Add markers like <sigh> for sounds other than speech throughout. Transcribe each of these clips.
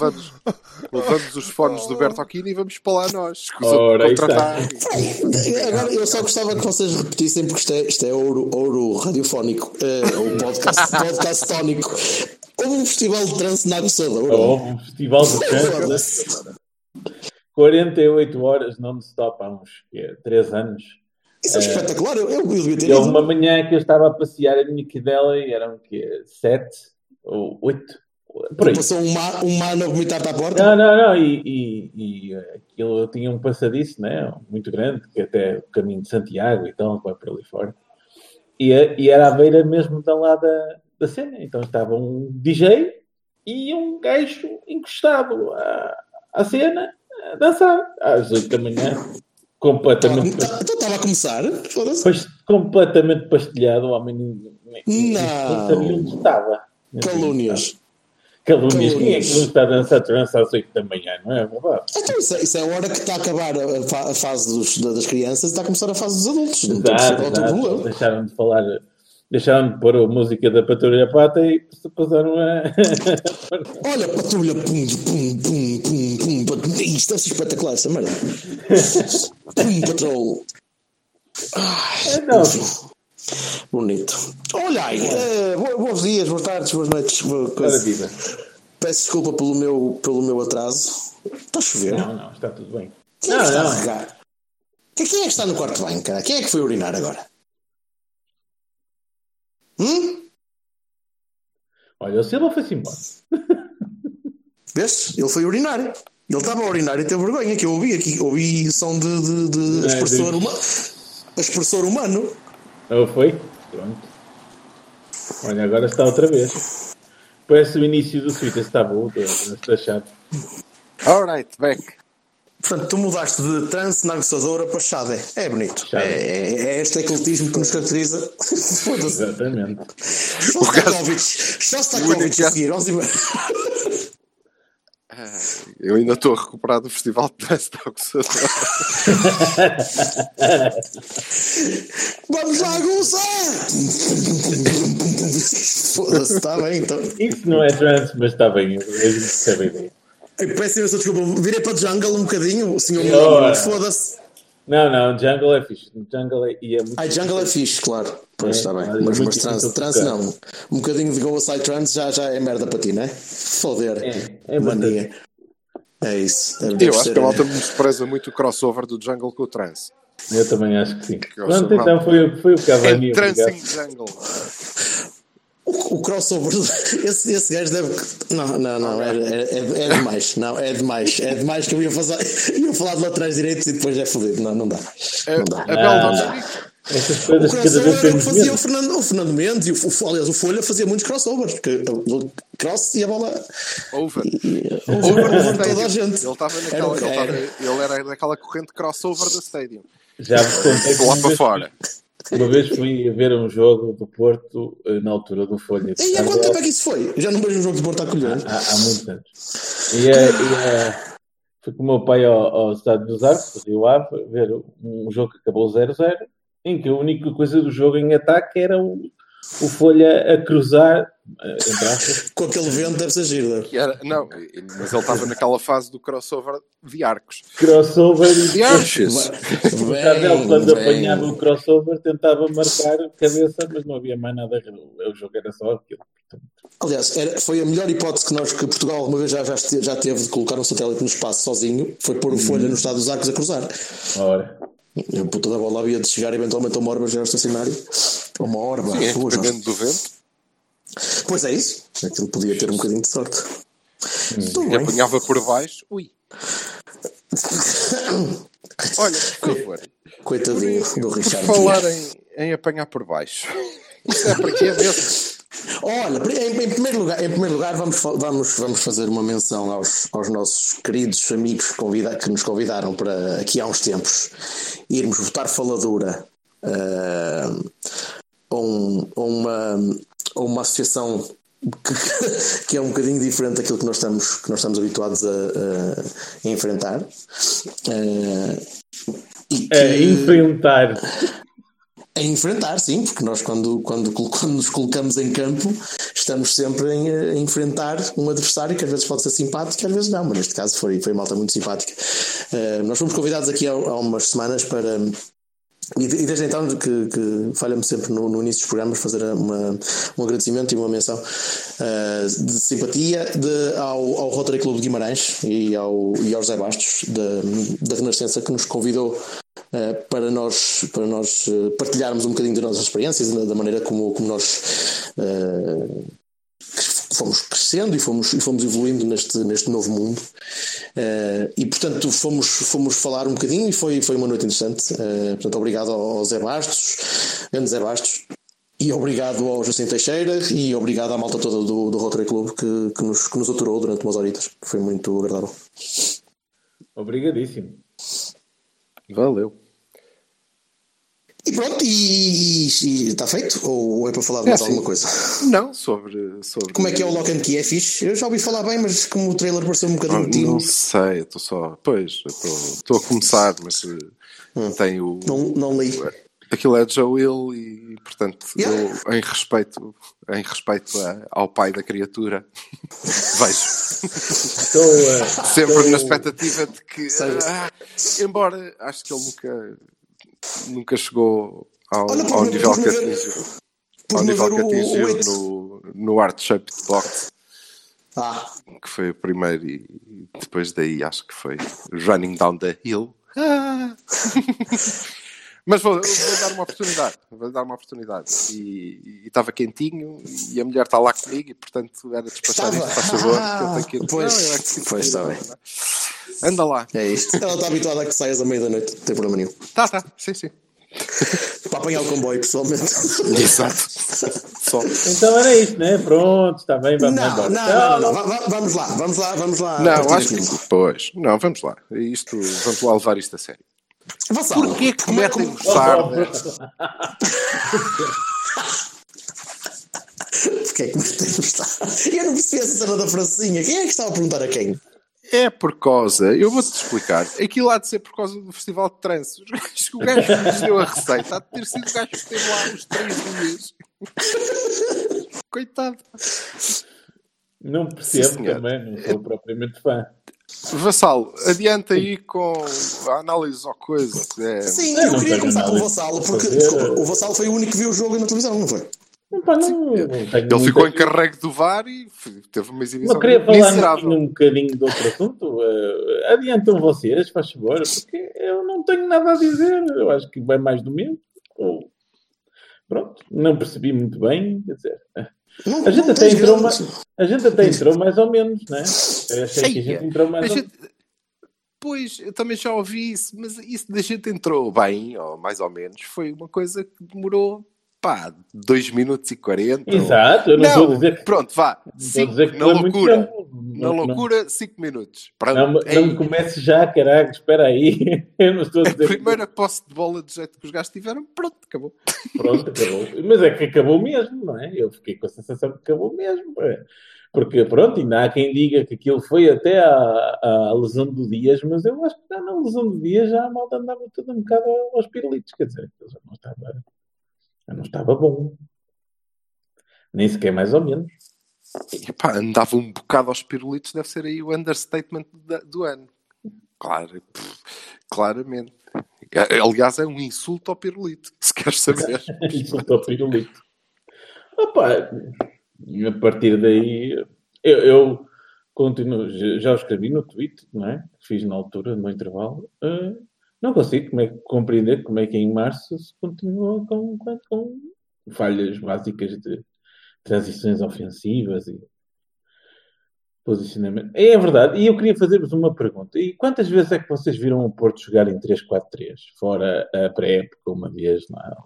levamos, levamos os fones do Bertocchini e vamos para lá nós. Ora, contratar. Agora, eu só gostava que vocês repetissem, porque isto é, isto é ouro, ouro radiofónico, eh, ou podcast, <laughs> podcast tónico. Houve um festival de trance na Aguçadora. Houve um festival de trânsito. Foda-se. 48 horas non-stop há uns 3 anos. Isso é espetacular. Eu, eu devia ter E houve uma manhã que eu estava a passear a minha cadela e eram que 7 ou 8. Passou um, ma, um mano a vomitar para a porta. Não, não, não. E, e, e aquilo tinha um passadiço, né? Muito grande, que até o caminho de Santiago e tal, que vai para ali fora. E, e era à beira mesmo da lá da, da cena. Então estava um DJ e um gajo encostado à, à cena a dançar às 8 da manhã. Completamente, Então então estava a começar. Pas- completamente pastelhado. O homem nem- nem- nem Não. sabia onde estava. Calúnias. Calúnias. Quem é que não está a dançar trance às 8 da manhã? Não é verdade? Então, isso, é- isso é a hora que está a acabar a, fa- a fase dos- da- das crianças e está a começar a fase dos adultos. Não Exato, exato. Deixaram de falar, deixaram de pôr a música da Patrulha Pata e passaram a. <laughs> Olha, patrulha, pum, pum, pum, pum, pum, pum. Isto ser espetacular, essa merda. Pum, patrol. Ai, Não, bonito. Olha aí, eh, bo- bons dias, boas tardes, boas noites. boa para coisa. vida. Peço desculpa pelo meu, pelo meu atraso. Está a chover. Não, não, está tudo bem. Quem é que Não, está a não. regar? Quem é que está no quarto de banho, cara? Quem é que foi urinar agora? Hum? Olha, o Silva foi-se embora. <laughs> Vês? Ele foi urinar. Ele estava a urinar e teve vergonha, que eu ouvi aqui. Ouvi som de, de, de É, expressor de- humano. Expressor humano. Ou foi? Pronto. Olha, agora está outra vez. Parece o início do Twitter, está bom, está chato. Alright, back. Portanto, tu mudaste de trance na aguçadora para chade. É bonito. Chade. É, é, é este ecletismo que nos caracteriza. <laughs> Exatamente. Shostakovich. Shostakovich a seguir. Embora. Eu ainda estou a recuperar do festival de trânsito da Aguçadora. <laughs> Vamos lá aguçar! <laughs> <laughs> Foda-se, está bem então. Isso não é trance, mas está bem, eu percebo a ideia. Peço imensa desculpa. Virei para Jungle um bocadinho, o senhor. Milano. Foda-se. Não, não, Jungle é fixe. Jungle é, e é muito. Ai, Jungle é fixe, claro. Pois É, está bem. mas Mas, mas trans, trans não. Um bocadinho de Go Aside Trans já, já é merda para ti, não é? Foder. É, é Mania. É isso. Deve- Eu acho ser, que a é. malta despreza muito o crossover do Jungle com o trance. Eu também acho que sim. Pronto, então foi, o- foi o Cavani. É Trancing. Jungle. O, o crossover, <laughs> esse, esse gajo deve. Não, não, não, é, é, é, é demais. Não, é demais. É demais que eu ia, fazer, <laughs> ia falar de laterais direitos e depois é fodido. Não, não dá. Não dá. Abel Ah. Dominic. Essas O coisas cada crossover era o que fazia o. Fernando, o Fernando Mendes e o, o, aliás, o Folha fazia muitos crossovers. Que, o cross e a bola. Over. e- Over over da toda a gente. Ele estava Era naquela. o que Ele, era. estava- ele era daquela corrente crossover da Stadium. Já vos contei lá para fora. Uma vez fui a ver um jogo do Porto eh, na altura do Folha. E há quanto tempo é que isso foi? Já não vejo um jogo de Porto a colher. há, há muitos anos. E, eh, e, eh, fui com o meu pai ao, ao Estádio dos Arcos, do Rio Ave, ver um jogo que acabou 0-0, em que a única coisa do jogo em ataque era o, o Folha a cruzar, <laughs> Com aquele vento deve ser giro. Não, mas ele estava naquela fase do crossover de arcos. crossover e De arches! o Tardel, quando apanhava o crossover, tentava marcar cabeça, mas não havia mais nada. O jogo era só aquilo. Aliás, era, foi a melhor hipótese que nós, que Portugal alguma vez já, já, já teve de colocar um satélite no espaço sozinho, foi pôr o Folha no estado dos arcos a cruzar. ora. A puta da bola havia de chegar eventualmente a uma hora já ao estacionário. A Uma. Sim, é, dependendo do vento. Pois é isso. Aquilo podia ter um bocadinho de sorte. E bem. apanhava por baixo. Ui. <laughs> Olha, por favor. Coitadinho do Por Richard. falar em, em apanhar por baixo. Isto é para quê mesmo? Olha, em, em, primeiro lugar, em primeiro lugar vamos, vamos, vamos fazer uma menção aos, aos nossos queridos amigos convida, que nos convidaram para aqui há uns tempos irmos votar faladura uh, um, a, uma, a uma associação que, <laughs> que, é um bocadinho diferente daquilo que nós estamos, que nós estamos habituados a, a, a enfrentar. Uh, e que... A enfrentar a enfrentar, sim, porque nós, quando, quando, quando nos colocamos em campo, estamos sempre em, a enfrentar um adversário que às vezes pode ser simpático, às vezes não, mas neste caso foi, foi malta muito simpática. Uh, nós fomos convidados aqui há, há umas semanas para. E, desde então que, que falha-me sempre no, no, início dos programas fazer uma, um agradecimento e uma menção uh, de simpatia de, ao, ao Rotary Clube de Guimarães e ao, e ao José Bastos da, Renascença que nos convidou uh, para nós, para nós uh, partilharmos um bocadinho das nossas experiências, da, da maneira como, como nós uh, fomos crescendo e fomos, e fomos evoluindo neste, neste novo mundo. e portanto fomos, fomos falar um bocadinho e foi, foi uma noite interessante. portanto, obrigado ao Zé Bastos, grande Zé Bastos, e obrigado ao Jacinto Teixeira e obrigado à malta toda do, do Rotary Club que, que, nos, que nos aturou durante umas horitas. Foi muito agradável. Obrigadíssimo. Valeu. E pronto, e, está feito? Ou é para falar de é mais assim, alguma coisa? Não, sobre, sobre. Como é que é o Lock and Key? É fixe? Eu já ouvi falar bem, mas como o trailer pareceu um bocadinho ah, Não sei, estou só. Pois, estou a começar, mas hum. tenho. Não, não li. Aquilo é Joe Hill e, portanto, yeah. eu, em respeito, em respeito a, ao pai da criatura, <laughs> vejo. Estou, uh, Sempre estou... na expectativa de que, uh, embora acho que ele nunca, nunca chegou ao, Olha, ao nível que atingiu, ao nível que atingiu no, no Art Shaped Box. Ah. Que foi o primeiro e depois daí acho que foi Running Down the Hill. Ah. <laughs> Mas vou, vou, dar uma oportunidade. Vou dar uma oportunidade. E estava quentinho e a mulher está lá comigo e portanto era despachar isto, faz favor. Ah, Pois, não, é que pois está bem. Anda lá. É isto. Ela está habituada a que saias à meia da noite, não tem problema nenhum. Tá, tá, sim, sim. Para apanhar o comboio, pessoalmente. <laughs> Exato. Só. Então era isto, né? Pronto, está bem, vamos não, embora. Não, não, não, vamos lá, vamos lá, vamos lá. Não, acho que. Pois, não, vamos lá. Isto, vamos lá levar isto a sério. Vassalo, Porquê que cometem como... tarde? <laughs> Porquê que cometem tarde? Eu não percebi essa cena da francinha. Quem é que estava a perguntar a quem? É por causa, eu vou-te explicar. Aquilo há de ser por causa do Festival de Trânsito. O gajo que nos deu a receita há de ter sido o gajo que esteve lá uns três dias. Coitado. Não percebo Sim, também, não sou propriamente fã. Vassalo, adianta aí com a análise ou coisa. É... Sim, eu, queria começar com o Vassalo, porque desculpa, o Vassalo foi o único que viu o jogo na televisão, não foi? Não, não, ele ficou encarregue do VAR e teve uma exibição Não queria falar um bocadinho de outro assunto. Uh, adiantam vocês, faz favor, porque eu não tenho nada a dizer. Eu acho que vai mais do mesmo. Ou... Pronto, não percebi muito bem. Quer dizer, não, a, gente até entrou mais, a gente até entrou mais ou menos, né? Eu achei Ei, que a gente entrou mais ou menos. Pois, eu também já ouvi isso, mas isso da gente entrou bem, ou mais ou menos, foi uma coisa que demorou pá, 2 minutos e 40. Exato, eu não, estou a dizer. Pronto, vá. Cinco, na loucura. Na loucura, 5 minutos. Pronto, não, não é comece já, caralho, espera aí. <laughs> Eu não estou a dizer. A primeira que... posse de bola do jeito que os gajos tiveram, pronto, acabou. Pronto, acabou. Mas é que acabou mesmo, não é? Eu fiquei com a sensação que acabou mesmo. Porque, pronto, ainda há quem diga que aquilo foi até a, a lesão do Dias, mas eu acho que já na lesão do Dias já a malta andava tudo um bocado aos pirulitos, quer dizer, já não estava não estava bom. Nem sequer mais ou menos. E, pá, andava um bocado aos pirulitos, deve ser aí o understatement do ano. Claro, pff, claramente. Aliás, é um insulto ao pirulito, se queres saber. <laughs> insulto ao pirulito. Opa, a partir daí, eu, eu, continuo, já o escrevi no tweet, não é? Fiz na altura, no intervalo. Uh, não consigo como é, compreender como é que em março se continua com, com, com falhas básicas de transições ofensivas e posicionamento. É verdade, e eu queria fazer-vos uma pergunta. E quantas vezes é que vocês viram o Porto jogar em 3-4-3? Fora a pré-época, uma vez lá?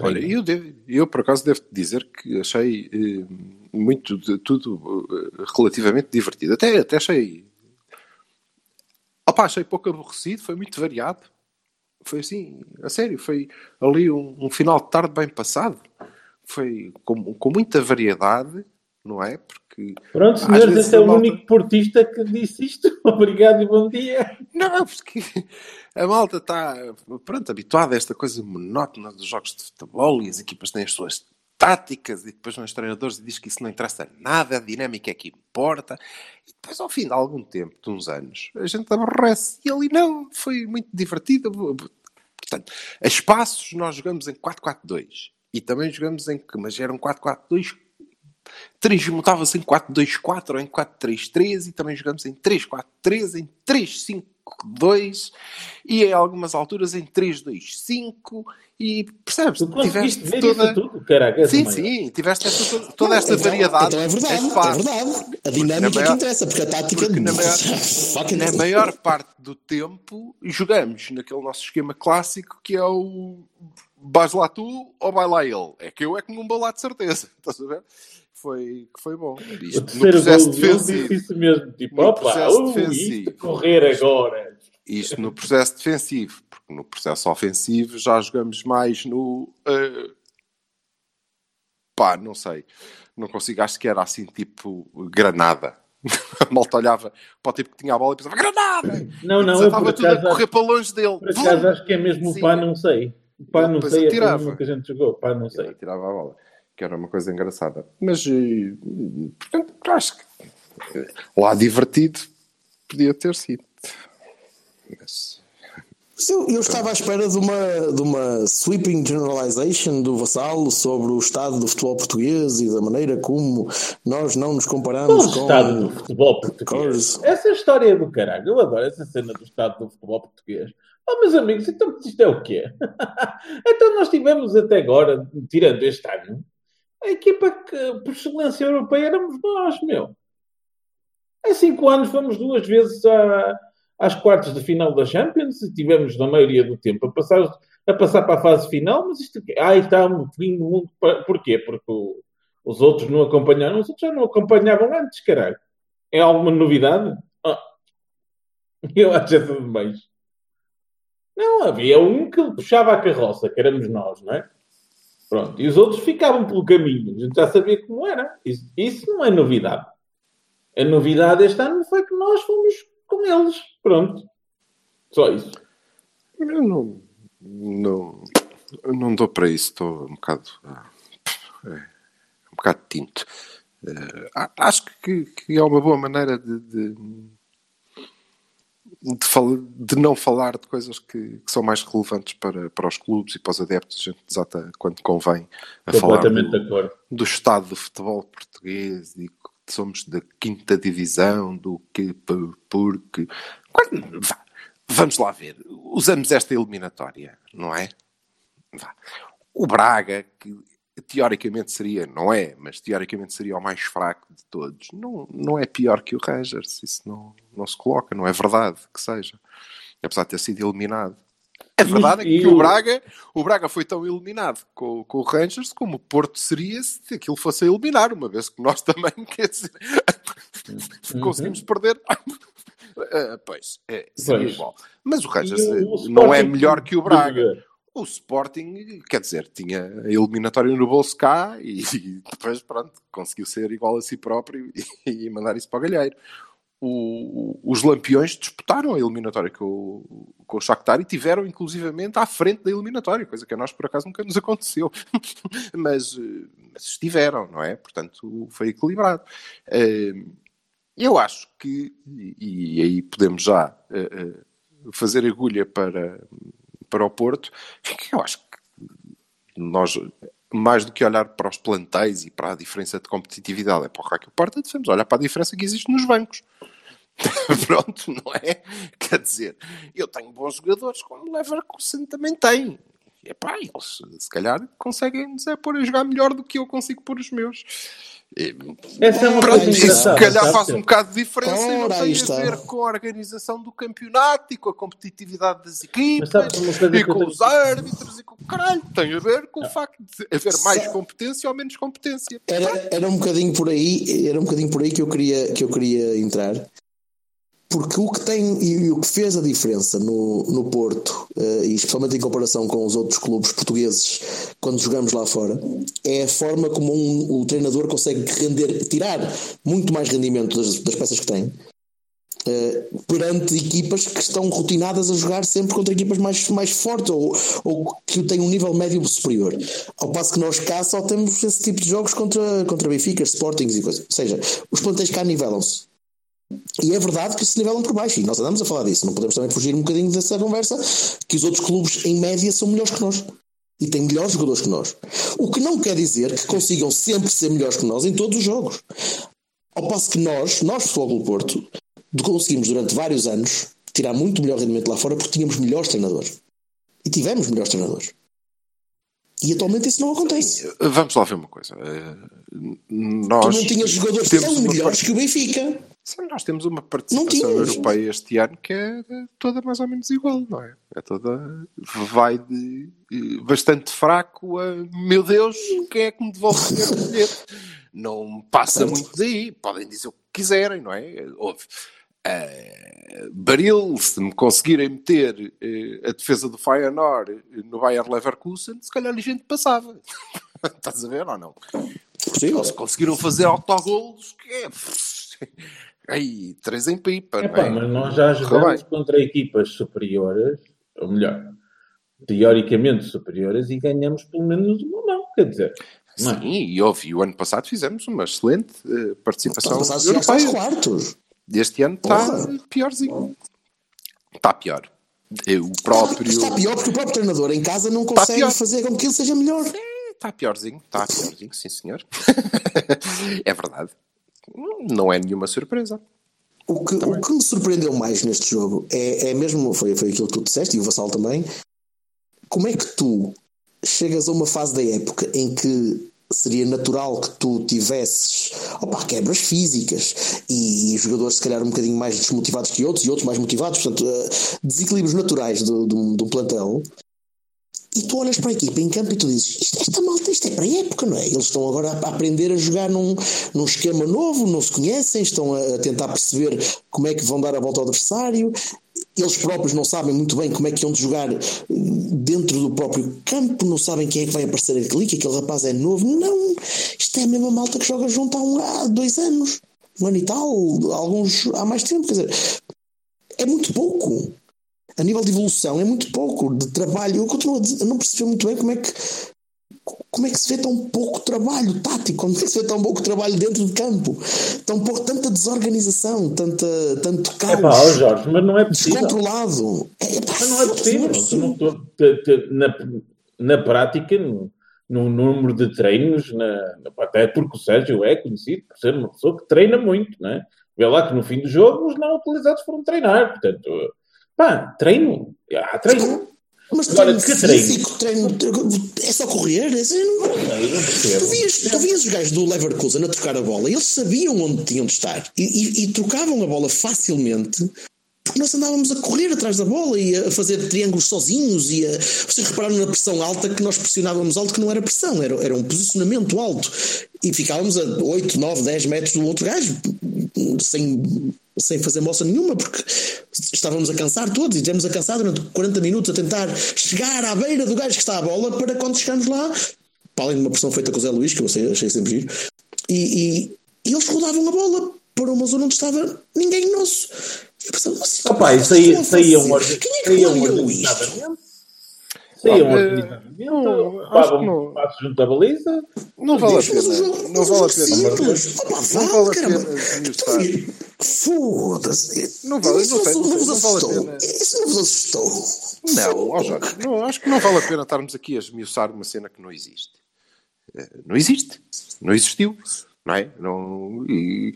Olha, eu, devo, eu por acaso devo dizer que achei eh, muito de tudo eh, relativamente divertido. Até, até achei. Opa, achei pouco aborrecido, foi muito variado. Foi assim, a sério, foi ali um, um final de tarde bem passado. Foi com, com muita variedade, não é? Porque. Pronto, senhores, este é o malta... único portista que disse isto. <laughs> Obrigado e bom dia. Não, porque a malta está, pronto, habituada a esta coisa monótona dos jogos de futebol e as equipas têm as suas táticas e depois vão os treinadores e diz que isso não interessa nada, a dinâmica é que importa. E depois, ao fim de algum tempo, de uns anos, a gente aborrece. E ali não, foi muito divertido. Portanto, a espaços nós jogamos em 4-4-2 e também jogamos em que, mas era um 4-4-2 transmutava-se em 4-2-4 ou em 4-3-3 e também jogamos em 3-4-3, em 3-5-2 e em algumas alturas em 3-2-5 e percebes? Tu tiveste ver toda... isso tudo, caraca, Sim, sim, tiveste esta, toda esta então, variedade. Então é verdade, é verdade. A dinâmica maior, que interessa, porque a tática porque na maior, na maior parte do tempo jogamos naquele nosso esquema clássico que é o vais lá tu ou vai lá ele? É que eu é que não vou lá de certeza. <laughs> Estás a ver? Foi, que foi bom. Isto, no processo defensivo. Isso mesmo, tipo, no opa, uh, defensivo. correr agora. Isto no processo defensivo, porque no processo ofensivo já jogamos mais no. Uh, pá, não sei. Não consigo, acho que era assim tipo granada. <laughs> A malta olhava para o tipo que tinha a bola e pensava granada! <laughs> Não, não, eu estava tudo a correr para longe dele. Por acaso acho que é mesmo o pá, não sei. Pá, não sei, atirava. é que a gente jogou. Pá, não sei. tirava a bola, que era uma coisa engraçada. Mas, portanto, acho que eh, lá divertido podia ter sido. Mas... Eu, eu, estava à espera de uma, de uma sweeping generalization do Vassalo sobre o estado do futebol português e da maneira como nós não nos comparamos o com o estado do futebol português. Essa história é do caralho. Eu adoro essa cena do estado do futebol português. Oh, meus amigos, então isto é o quê? <laughs> então nós tivemos até agora, tirando este ano, a equipa que, por excelência europeia, éramos nós, meu. Em cinco anos fomos duas vezes às quartas de final da Champions e tivemos, na maioria do tempo, a passar, a passar para a fase final, mas isto ah, está um fim do mundo. Porquê? Porque o, os outros não acompanharam, os outros já não acompanhavam antes, caralho. É alguma novidade? Ah. <laughs> Eu acho essa demais. Não, havia um que puxava a carroça, que éramos nós, não é? Pronto, e os outros ficavam pelo caminho. A gente já sabia como era. Isso, isso não é novidade. A novidade este ano foi que nós fomos com eles. Pronto. Só isso. Eu não, não, não dou para isso. Estou um bocado. É, um bocado tinto. Uh, acho que, que, é uma boa maneira de, de de, de, não falar de coisas que, que, são mais relevantes para, para os clubes e para os adeptos, a gente desata quando convém a falar do, do, estado do futebol português e que somos da quinta divisão, do que porque quando, vá, vamos lá ver, usamos esta eliminatória, não é? Vá. O Braga, que teoricamente seria, não é, mas teoricamente seria o mais fraco de todos, não, não é pior que o Rangers, isso não, não se coloca, não é verdade que seja, apesar de ter sido eliminado. A verdade é que o Braga, o Braga foi tão eliminado com, com o Rangers como o Porto seria se aquilo fosse a eliminar, uma vez que nós <laughs> também, dizer, uhum. conseguimos perder. Uh, <laughs> pois, é, seria pois. igual. Mas o Rangers o não é melhor que o Braga. O Sporting, quer dizer, tinha a eliminatória no bolso cá e, e depois, pronto, conseguiu ser igual a si próprio e, <laughs> e mandar isso para o galheiro. O, os Lampiões disputaram a eliminatória com com o Shakhtar e tiveram inclusivamente à frente da eliminatória, coisa que a nós por acaso nunca nos aconteceu, <laughs> mas, mas, estiveram, não é? Portanto, foi equilibrado. Ehm, eu acho que, e, e aí podemos já eh, eh, fazer agulha para, para o Porto, eu acho que nós, mais do que olhar para os plantéis e para a diferença de competitividade, é para o Raquel Porta, devemos olhar para a diferença que existe nos bancos. <laughs> Pronto, não é? Quer dizer, eu tenho bons jogadores, como o Leverkusen também tem. E pá, eles se calhar conseguem dizer, pôr a jogar melhor do que eu consigo pôr os meus. Essa é uma Pronto, coisa isso se calhar faz um bocado de diferença e não Ora, tem está. a ver com a organização do campeonato e com a competitividade das equipas e com os árbitros e com o caralho. Tem a ver com o facto de haver mais competência ou menos competência. Era, era um bocadinho por aí, era um bocadinho por aí que eu queria, que eu queria entrar. Porque o que tem e o que fez a diferença no, no Porto, eh, e especialmente em comparação com os outros clubes portugueses, quando jogamos lá fora, é a forma como um- o treinador consegue render, tirar muito mais rendimento das, das peças que tem, eh, perante equipas que estão rotinadas a jogar sempre contra equipas mais, mais fortes ou, ou que têm um nível médio superior. Ao passo que nós cá só temos esse tipo de jogos contra, contra Benfica, Sportings e coisas. Ou seja, os plantéis cá nivelam-se. E é verdade que se nivelam por baixo, e nós andamos a falar disso. Não podemos também fugir um bocadinho dessa conversa que os outros clubes, em média, são melhores que nós. E têm melhores jogadores que nós. O que não quer dizer que consigam sempre ser melhores que nós em todos os jogos. Ao passo que nós, nós, Futebol do Porto, conseguimos durante vários anos tirar muito melhor rendimento lá fora porque tínhamos melhores treinadores. E tivemos melhores treinadores. E atualmente isso não acontece. Vamos lá ver uma coisa. Eh, Tu Nós não tinhas jogadores tão melhores que o Benfica. Sim, nós temos uma participação europeia este ano que é toda mais ou menos igual, não é? É toda. Vai de eh, bastante fraco a meu Deus, quem é que me devolve o bilhete? Não passa muito daí, podem dizer o que quiserem, não é? Houve. eh, Baril, se me conseguirem meter eh, a defesa do Feyenoord no Bayer Leverkusen, se calhar a gente passava. <laughs> Estás a ver ou não? Possível. Eles conseguiram fazer autogolos que é. Aí, três em pipa, Epá, é? mas nós já jogamos contra equipas superiores, ou melhor, teoricamente superiores, e ganhamos pelo menos uma mão. Quer dizer, não é? Sim, e houve. E o ano passado fizemos uma excelente eh, participação Ano passado europeia. quartos. Este ano está piorzinho. Está pior. Eh, O próprio. Está pior porque o próprio treinador em casa não consegue fazer com que ele seja melhor. Está piorzinho, está piorzinho, sim senhor. <laughs> é verdade. Não é nenhuma surpresa. O que, o que me surpreendeu mais neste jogo é, é mesmo, foi, foi aquilo que tu disseste e o Vassal também. Como é que tu chegas a uma fase da época em que seria natural que tu tivesses opa, quebras físicas e jogadores se calhar um bocadinho mais desmotivados que outros e outros mais motivados, portanto, eh, desequilíbrios naturais do, do plantel. E tu olhas para a equipa em campo e tu dizes: isto, esta malta, isto é para a época, não é? Eles estão agora a aprender a jogar num, num esquema novo, não se conhecem, estão a tentar perceber como é que vão dar a volta ao adversário. Eles próprios não sabem muito bem como é que vão de jogar eh, dentro do próprio campo, não sabem quem é que vai aparecer ali, que aquele rapaz é novo. Não, isto é a mesma malta que joga junto há, um, há dois anos, um ano e tal, alguns há mais tempo. Quer dizer, é muito pouco a nível de evolução é muito pouco de trabalho. Eu continuo a dizer, eu não percebi muito bem como é que como é que se vê tão pouco trabalho tático, como é que se vê tão pouco trabalho dentro de campo, tão pouco, tanta desorganização, tanta, tanto É pá, caos Jorge, mas não é possível. descontrolado. É, pá, Mas não é possível. Não- tu- tu- na, na prática, no, no número de treinos, na- até porque o Sérgio é conhecido por ser uma pessoa que treina muito, não é? Vê lá que no fim do jogo os não utilizados foram treinar. Portanto, pá, treino. Há treino. Mas Agora, treino que treino? físico, treino, é só correr. É, assim, não- Eu não Tu percebo. vias, tu vias os gajos do Leverkusen a trocar a bola, eles sabiam onde tinham de estar e, e- e trocavam a bola facilmente porque nós andávamos a correr atrás da bola e a fazer triângulos sozinhos. E a... Vocês repararam na pressão alta que nós pressionávamos alto, que não era pressão, era, era um posicionamento alto e ficávamos a 8, 9, 10 metros do outro gajo sem, sem fazer moça nenhuma, porque estávamos a cansar todos e tivemos a cansar durante 40 minutos a tentar chegar à beira do gajo que está à bola para quando chegarmos lá para além de uma pressão feita com o Zé Luís, que eu achei, achei sempre giro, e, e, e eles rodavam a bola para uma zona onde estava ninguém nosso. Eu pensava, mas Opa, isso aí fazer? Quem é organizadamente. Saíam Ah, organizadamente. não. passos junto à baliza. Não vale a pena. Não vale a pena. Não vale, a pena Foda-se. Não vale, não sei, não, vale a pena. Isso não vos assustou. Não, ó Jorge, não, acho que não vale a pena estarmos aqui a esmiuçar uma cena que não existe. Eh, Não existe. Não existiu. Não é? Não, e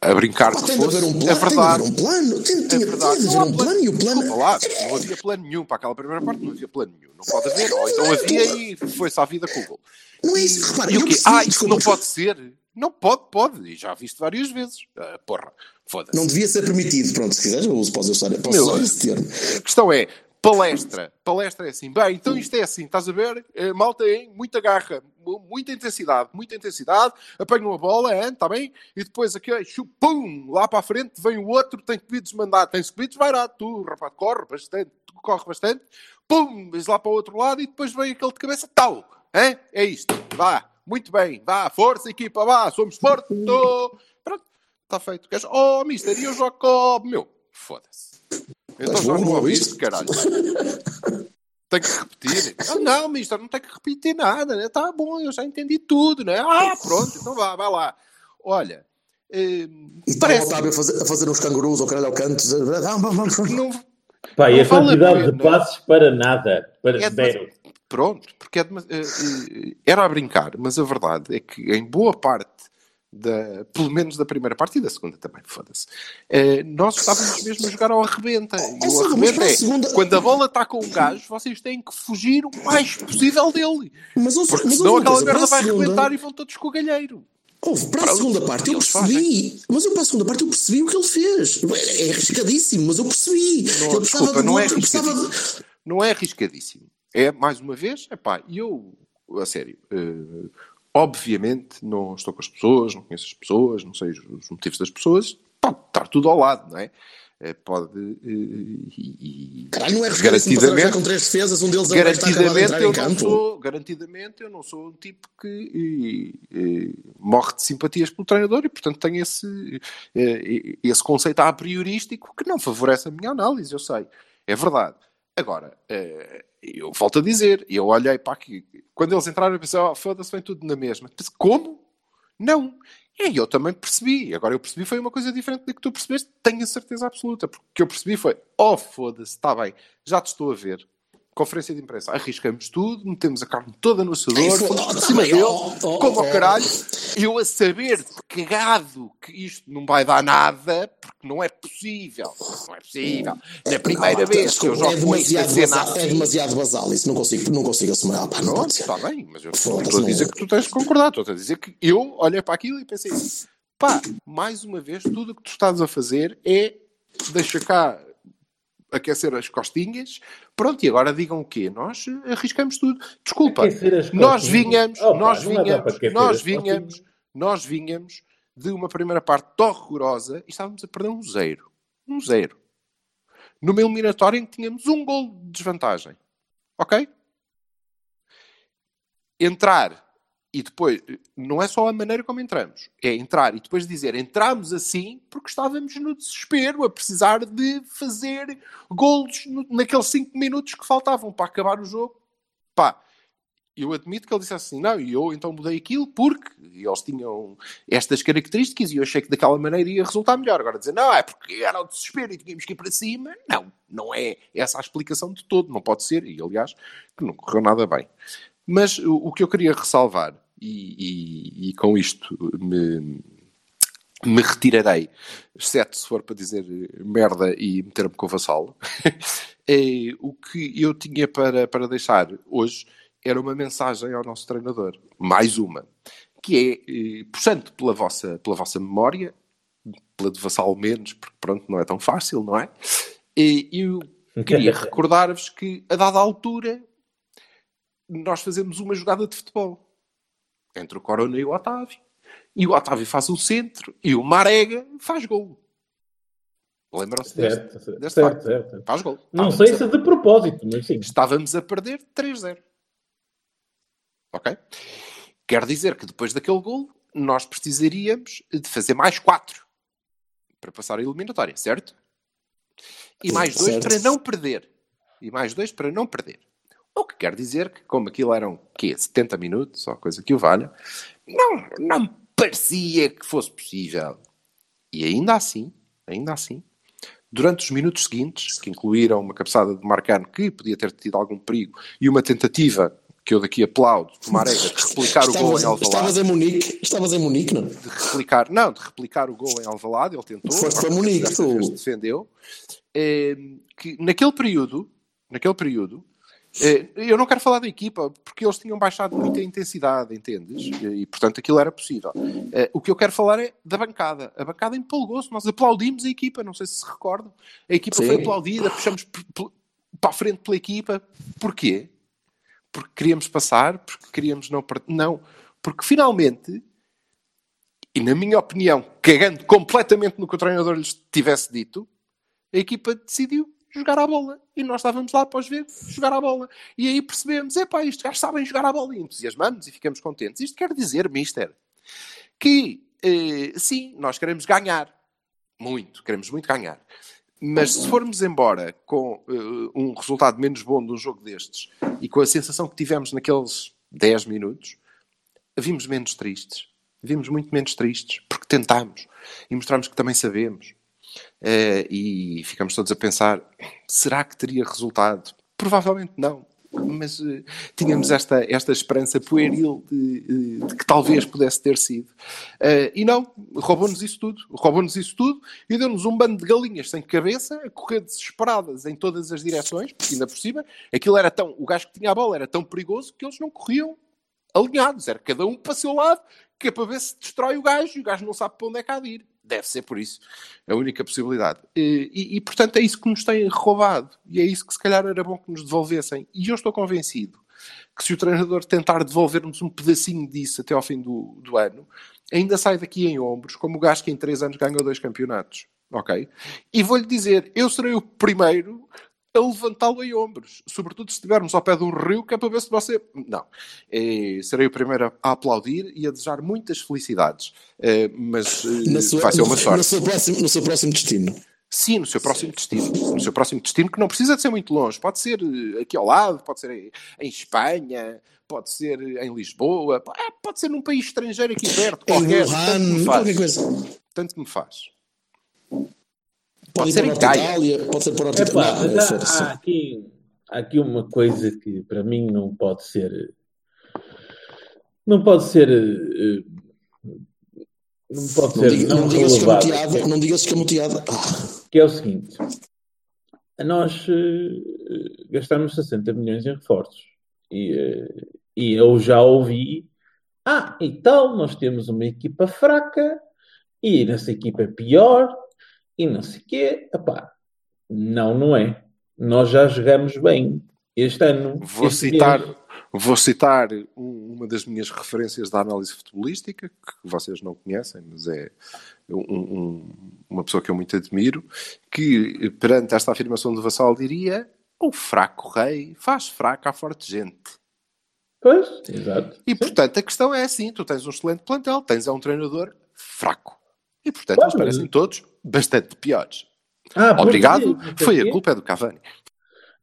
a, a brincar Pá, que tem de fosse. haver um plano. é verdade. Tem de haver um plano. Tem, É tem, verdade. tem de haver um plano e o plano. Desculpa lá, não havia plano nenhum para aquela primeira parte, não havia plano nenhum. Não pode haver. Ou então havia e foi-se à vida com o gol. Não é isso. Repara, E eu percebi, Ah, isso não pode ser. Não pode, pode. E já viste várias vezes. Ah, porra, foda-se. Não devia ser permitido. Pronto, se quiseres, eu uso, posso usar, posso Meu, usar esse termo. A questão é, palestra. Palestra é assim. Bem, então isto é assim, estás a ver? Eh, malta em muita garra, mu- muita intensidade, muita intensidade, apanham a bola, está bem? E depois aqui, pum, lá para a frente vem o outro, tem que vir desmandar, tem que vir desvairar, tu, rapaz, corre bastante, corre bastante, pum, vais lá para o outro lado e depois vem aquele de cabeça, tal, hein? É isto, vá, muito bem, vá, força equipa, vá, somos forte, pronto, está feito. Oh, mister, e o Jacob, meu, foda-se. Então Mas já ouviste, ouviste? caralho. Tem que repetir. Ah, não, mister, não tem que repetir nada, né? Tá bom, eu já entendi tudo, né? Ah, pronto, então vá, vai lá. Olha, eh, E está parece o Otávio a fazer, a fazer uns cangurus ou caralho ao canto. dizer, "Ah, vamos, vamos, vamos." que não... Pá, e a quantidade de passos para nada, para É zero. Pronto, porque é dema- eh, eh, era a brincar, mas a verdade é que em boa parte da, pelo menos da primeira parte e da segunda também, foda-se. eh, nós estávamos mesmo a jogar ao arrebenta. E o arrebenta é segunda- quando a bola está com um gajo, vocês têm que fugir o mais possível dele. Mas ouve, Porque mas senão aquela merda vai segunda- arrebentar e vão todos com o galheiro. Ouve, para a segunda parte eu percebi, mas eu para a segunda parte eu percebi o que ele fez. É arriscadíssimo, mas eu percebi. Não, ele desculpa, de não é precisava de... Não é arriscadíssimo. É, mais uma vez, epá, e eu, a sério, eh, obviamente não estou com as pessoas, não conheço as pessoas, não sei os, os motivos das pessoas, pode estar tudo ao lado, não é? Eh, pode, eh, e, e- Caralho, não é jogar com três defesas, um deles garantidamente eu não sou garantidamente eu não sou um tipo que eh, eh, morre de simpatias pelo treinador e portanto tenho esse eh, esse conceito a priorístico que não favorece a minha análise eu sei. É verdade agora eh, eu volto a dizer eu olhei para aqui quando eles entraram eu pensei oh, foda-se vem tudo na mesma como não e eu também percebi. Agora eu percebi foi uma coisa diferente da que tu percebeste, tenho a certeza absoluta. Porque o que eu percebi foi, oh foda-se, está bem, já te estou a ver. Conferência de imprensa, arriscamos tudo, metemos a carne toda no assador, Ei, fomos por cima dele, como ao caralho. Eu a saber de cagado que isto não vai dar nada, porque não é possível. Não é possível. Na primeira Ah, vez que eu jogo é demasiado, basal, é demasiado basal isso, não consigo, não consigo assumir. Ah, pá, não ser. está bem, mas eu não estou a dizer não. que tu tens de concordar, estou a dizer que eu olhei para aquilo e pensei assim, pá, mais uma vez, tudo o que tu estás a fazer é deixa cá aquecer as costinhas, pronto, e agora digam o quê? Nós arriscamos tudo. Desculpa, nós vinhamos, Opa, nós não é vinhamos, nós vinhamos, nós vinhamos de uma primeira parte horrorosa e estávamos a perder um zero. Um zero. Numa eliminatória em que tínhamos um gol de desvantagem. Ok? Entrar e depois, não é só a maneira como entramos, é entrar e depois dizer entramos assim porque estávamos no desespero, a precisar de fazer golos naqueles 5 minutos que faltavam para acabar o jogo. Pá, eu admito que ele disse assim, não, e eu então mudei aquilo porque eles tinham estas características e eu achei que daquela maneira ia resultar melhor. Agora dizer, não, é porque era o desespero e tínhamos que ir para cima. Não, não é essa a explicação de todo, não pode ser, e aliás, que não correu nada bem. Mas o que eu queria ressalvar, e, e- e com isto me, me retirarei, exceto se for para dizer merda e meter-me com o vassalo, <laughs> é, o que eu tinha para, para deixar hoje era uma mensagem ao nosso treinador. Mais uma. Que é, eh, puxando pela vossa, pela vossa memória, pela de vassalo menos, porque pronto, não é tão fácil, não é? E eu queria <laughs> recordar-vos que, a dada altura, nós fazemos uma jogada de futebol entre o Corona e o Otávio. E o Otávio faz um centro e o Marega faz gol. Lembram-se deste, Certo, certo, deste certo, certo. Faz gol. Não Estávamos sei a- se de propósito, mas sim. Estávamos a perder 3-0. Ok? Quer dizer que depois daquele gol, nós precisaríamos de fazer mais 4 para passar a eliminatória, certo? E mais 2 Certo. para não perder. E mais 2 para não perder. O que quer dizer que, como aquilo eram quê, 70 minutos, ou coisa que o valha, não, não parecia que fosse possível. E ainda assim, ainda assim, durante os minutos seguintes, que incluíram uma cabeçada de Marcano que podia ter tido algum perigo e uma tentativa que eu daqui aplaudo, Marega, de <laughs> replicar o gol em Alvalade. Estavas em Munique, estavas em Munique, não? De replicar, não, de replicar o gol em Alvalade, ele tentou. Foi para Munique, tu. defendeu. É, que naquele período, naquele período, eu não quero falar da equipa, porque eles tinham baixado muita intensidade, entendes? E, e portanto, aquilo era possível. É, o que eu quero falar é da bancada. A bancada empolgou-se, nós aplaudimos a equipa, não sei se se recordam. A equipa Sim. foi aplaudida, puxamos para a frente pela equipa. Porquê? Porque queríamos passar, porque queríamos não... Não, porque finalmente, e na minha opinião, cagando completamente no que o treinador lhes tivesse dito, a equipa decidiu jogar a bola. E nós estávamos lá após ver jogar a bola. E aí percebemos, epá, isto já sabem jogar a bola. E entusiasmamos e ficamos contentes. Isto quer dizer, mister, que eh, sim, nós queremos ganhar. Muito, queremos muito ganhar. Mas se formos embora com uh, um resultado menos bom de um jogo destes e com a sensação que tivemos naqueles 10 minutos, vimos menos tristes. Vimos muito menos tristes, porque tentámos e mostramos que também sabemos. Uh, e ficamos todos a pensar: será que teria resultado? Provavelmente não. Mas uh, tínhamos esta, esta esperança pueril de, uh, de que talvez pudesse ter sido. e não, roubou-nos isso tudo. Roubou-nos isso tudo e deu-nos um bando de galinhas sem cabeça a correr desesperadas em todas as direções, porque ainda por cima aquilo era tão. O gajo que tinha a bola era tão perigoso que eles não corriam alinhados. Era cada um para o seu lado, que é para ver se destrói o gajo e o gajo não sabe para onde é que há de ir. Deve ser por isso. A única possibilidade. E, e, e, portanto, é isso que nos tem roubado. E é isso que, se calhar, era bom que nos devolvessem. E eu estou convencido que, se o treinador tentar devolver-nos um pedacinho disso até ao fim do, do ano, ainda sai daqui em ombros, como o gajo que em três anos ganhou dois campeonatos. Ok? E vou-lhe dizer, eu serei o primeiro a levantá-lo em ombros, sobretudo se estivermos ao pé de um rio, que é para ver se você. Não. É, serei o primeiro a aplaudir e a desejar muitas felicidades, é, mas eh, sua, vai ser uma sorte. No seu, próximo, no seu próximo destino. Sim, no seu próximo destino. No seu próximo destino, que não precisa de ser muito longe. Pode ser eh, aqui ao lado, pode ser em, em Espanha, pode ser em Lisboa, pode ser num país estrangeiro aqui perto, qualquer. Em Wuhan, qualquer coisa. Tanto me faz. Pode, ser em Itália, pode ser por outra Epá, não, há, há, aqui, há aqui uma coisa que para mim não pode ser. Não pode ser. Eh, não pode não ser. Diga, não, não digas escamoteada. É, não digas escamoteada. Ah. Que é o seguinte: nós uh, gastamos 60 milhões em reforços. E, uh, e eu já ouvi. Ah, então nós temos uma equipa fraca e nessa equipa é pior e não sei o quê. Epá, não, não é. Nós já jogamos bem este ano. Vou este citar, vou citar uma das minhas referências da análise futebolística, que vocês não conhecem, mas é um, um, uma pessoa que eu muito admiro, que perante esta afirmação do Vassal diria o fraco rei faz fraca a forte gente. Pois, exato. E portanto a questão é assim: tu tens um excelente plantel, tens é um treinador fraco. E portanto eles parecem todos bastante piores. Ah, Obrigado, foi a culpa é do Cavani.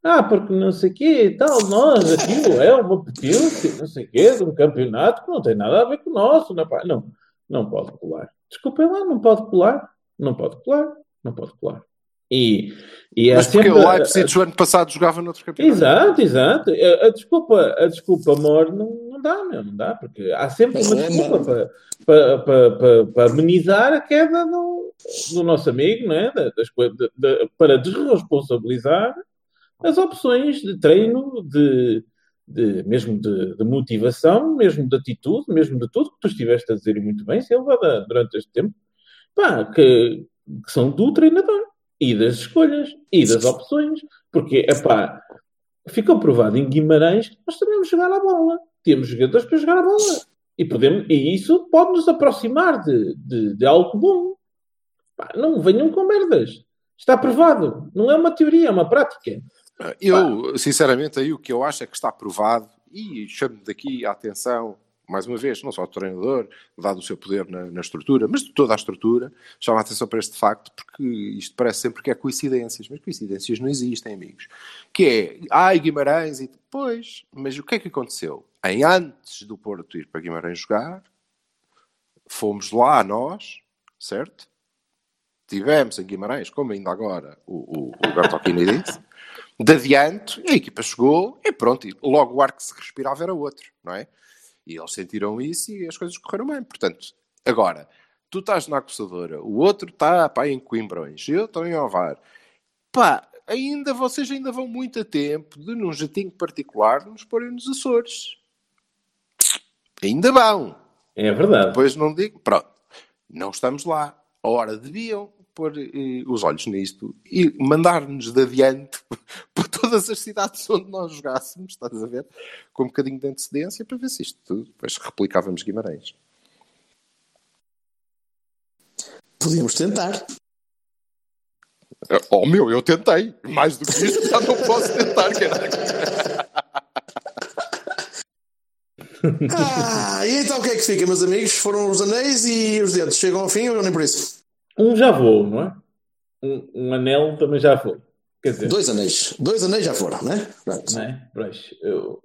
Ah, porque não sei o quê e tal, nós, aquilo é uma potência, não sei o quê, de um campeonato que não tem nada a ver com o nosso. Não, não, não pode colar. Desculpem lá, não pode colar, não pode colar, não pode colar. E, e é Mas porque o Leipzig o ano passado jogava noutro campeonato. Exato, exato. A, a, desculpa, a desculpa, amor, não, não dá, meu, não dá, porque há sempre uma desculpa para, para, para, para, amenizar a queda do, do nosso amigo, não é? Das, de, de, para desresponsabilizar as opções de treino, de, de mesmo de, de, motivação, mesmo de atitude, mesmo de tudo que tu estiveste a dizer muito bem, Silva, durante este tempo, pá, que, que são do treinador e das escolhas e das opções, porque, epá, ficou provado em Guimarães que nós sabemos jogar a bola. Temos jogadores para jogar a bola. E, podemos, e isso pode nos aproximar de, de, de algo bom. Não venham com merdas. Está provado. Não é uma teoria, é uma prática. Eu, sinceramente, aí o que eu acho é que está provado, e chamo daqui a atenção mais uma vez, não só o treinador, dado o seu poder na, na, estrutura, mas de toda a estrutura, chama a atenção para este facto, porque isto parece sempre que é coincidências, mas coincidências não existem, amigos. Que é, ai, Guimarães, e depois, mas o que é que aconteceu? Em antes do Porto ir para Guimarães jogar, fomos lá nós, certo? Tivemos em Guimarães, como ainda agora o, o, o Bertolini disse, De adiante, a equipa chegou e pronto, logo o ar que se respirava era outro, não é? E eles sentiram isso e as coisas correram bem. Portanto, agora, tu estás na acusadora, o outro está pá, em Coimbrões, eu estou em Ovar. Pá, ainda vocês ainda vão muito a tempo de, num jatinho particular, nos porem nos Açores. Ainda vão. É verdade. Depois não digo, pronto, não estamos lá. A hora deviam pôr eh, os olhos nisto e mandar-nos de adiante <laughs> por todas as cidades onde nós jogássemos, estás a ver? Com um bocadinho de antecedência para ver se isto tudo, depois replicávamos Guimarães. Podíamos tentar. Oh meu, eu tentei. Mais do que isto já não posso tentar, caralho. <laughs> Ah, e então o que é que fica, meus amigos? Foram os anéis e os dedos. Chegam ao fim ou nem por isso? Um já vou, não é? Um, um anel também já foi. Quer dizer, Dois anéis. Dois anéis já foram, né? Pronto. não é? Eu...